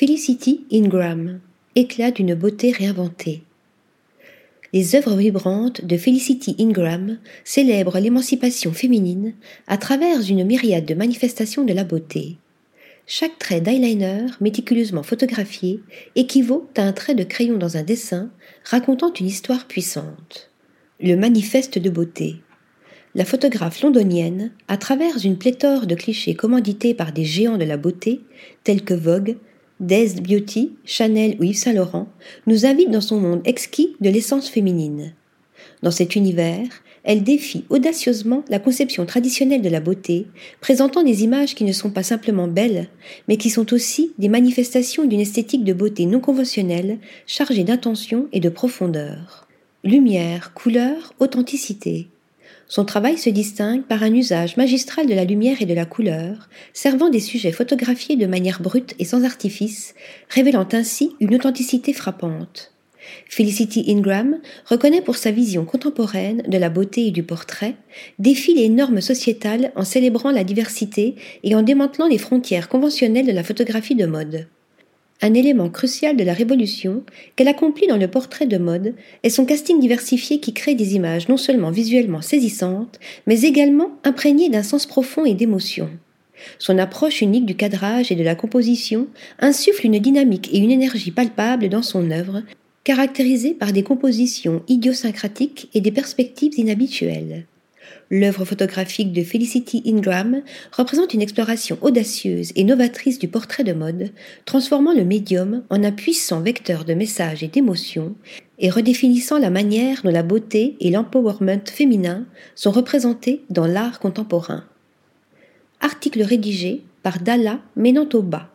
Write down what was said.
Felicity Ingram, éclat d'une beauté réinventée. Les œuvres vibrantes de Felicity Ingram célèbrent l'émancipation féminine à travers une myriade de manifestations de la beauté. Chaque trait d'eyeliner méticuleusement photographié équivaut à un trait de crayon dans un dessin racontant une histoire puissante. Le manifeste de beauté. La photographe londonienne, à travers une pléthore de clichés commandités par des géants de la beauté, tels que Vogue, Dazed Beauty, Chanel ou Yves Saint Laurent, nous invite dans son monde exquis de l'essence féminine. Dans cet univers, elle défie audacieusement la conception traditionnelle de la beauté, présentant des images qui ne sont pas simplement belles, mais qui sont aussi des manifestations d'une esthétique de beauté non conventionnelle, chargée d'intention et de profondeur. Lumière, couleur, authenticité. Son travail se distingue par un usage magistral de la lumière et de la couleur, servant des sujets photographiés de manière brute et sans artifice, révélant ainsi une authenticité frappante. Felicity Ingram reconnaît pour sa vision contemporaine de la beauté et du portrait, défie les normes sociétales en célébrant la diversité et en démantelant les frontières conventionnelles de la photographie de mode. Un élément crucial de la révolution qu'elle accomplit dans le portrait de mode est son casting diversifié qui crée des images non seulement visuellement saisissantes, mais également imprégnées d'un sens profond et d'émotion. Son approche unique du cadrage et de la composition insuffle une dynamique et une énergie palpables dans son œuvre, caractérisée par des compositions idiosyncratiques et des perspectives inhabituelles. L'œuvre photographique de Felicity Ingram représente une exploration audacieuse et novatrice du portrait de mode, transformant le médium en un puissant vecteur de messages et d'émotions et redéfinissant la manière dont la beauté et l'empowerment féminin sont représentés dans l'art contemporain. Article rédigé par Dalla Menantoba.